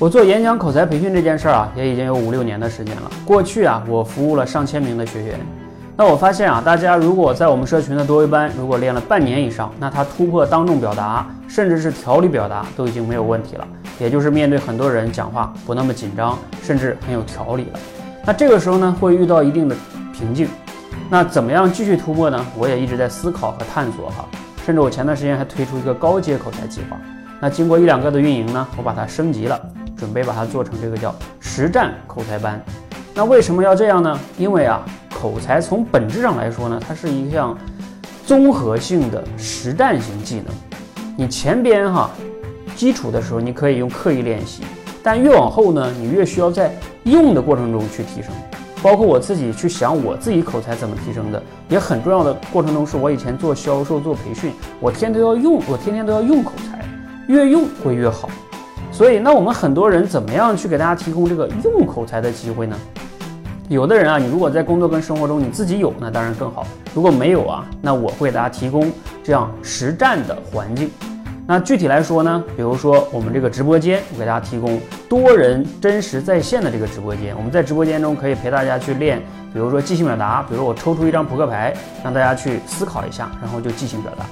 我做演讲口才培训这件事儿啊，也已经有五六年的时间了。过去啊，我服务了上千名的学员。那我发现啊，大家如果在我们社群的多维班，如果练了半年以上，那他突破当众表达，甚至是条理表达，都已经没有问题了。也就是面对很多人讲话不那么紧张，甚至很有条理了。那这个时候呢，会遇到一定的瓶颈。那怎么样继续突破呢？我也一直在思考和探索哈。甚至我前段时间还推出一个高阶口才计划。那经过一两个的运营呢，我把它升级了，准备把它做成这个叫实战口才班。那为什么要这样呢？因为啊。口才从本质上来说呢，它是一项综合性的实战型技能。你前边哈基础的时候，你可以用刻意练习，但越往后呢，你越需要在用的过程中去提升。包括我自己去想我自己口才怎么提升的，也很重要的过程中，是我以前做销售做培训，我天天都要用，我天天都要用口才，越用会越好。所以，那我们很多人怎么样去给大家提供这个用口才的机会呢？有的人啊，你如果在工作跟生活中你自己有，那当然更好。如果没有啊，那我会给大家提供这样实战的环境。那具体来说呢，比如说我们这个直播间，我给大家提供多人真实在线的这个直播间。我们在直播间中可以陪大家去练，比如说即兴表达，比如我抽出一张扑克牌，让大家去思考一下，然后就即兴表达。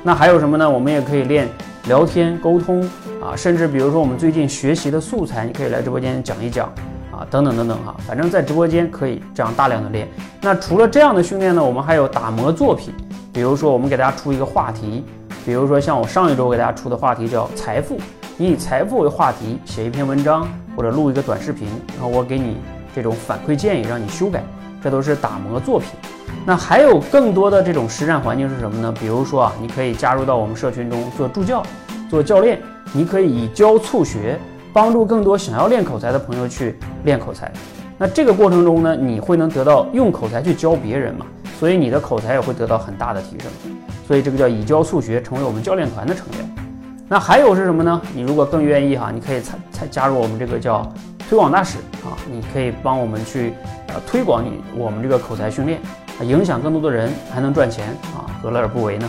那还有什么呢？我们也可以练聊天沟通啊，甚至比如说我们最近学习的素材，你可以来直播间讲一讲啊。等等等等哈，反正在直播间可以这样大量的练。那除了这样的训练呢，我们还有打磨作品。比如说，我们给大家出一个话题，比如说像我上一周给大家出的话题叫财富，你以财富为话题写一篇文章或者录一个短视频，然后我给你这种反馈建议，让你修改，这都是打磨作品。那还有更多的这种实战环境是什么呢？比如说啊，你可以加入到我们社群中做助教、做教练，你可以以教促学。帮助更多想要练口才的朋友去练口才，那这个过程中呢，你会能得到用口才去教别人嘛？所以你的口才也会得到很大的提升。所以这个叫以教促学，成为我们教练团的成员。那还有是什么呢？你如果更愿意哈，你可以参参加入我们这个叫推广大使啊，你可以帮我们去呃推广你我们这个口才训练，影响更多的人，还能赚钱啊，何乐而不为呢？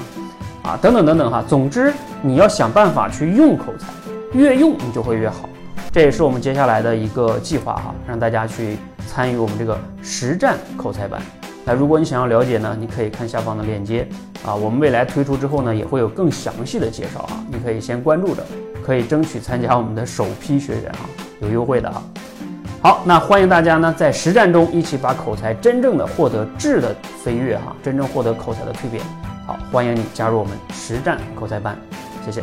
啊，等等等等哈，总之你要想办法去用口才，越用你就会越好。这也是我们接下来的一个计划哈，让大家去参与我们这个实战口才班。那如果你想要了解呢，你可以看下方的链接啊。我们未来推出之后呢，也会有更详细的介绍啊。你可以先关注着，可以争取参加我们的首批学员哈，有优惠的哈。好，那欢迎大家呢在实战中一起把口才真正的获得质的飞跃哈，真正获得口才的蜕变。好，欢迎你加入我们实战口才班，谢谢。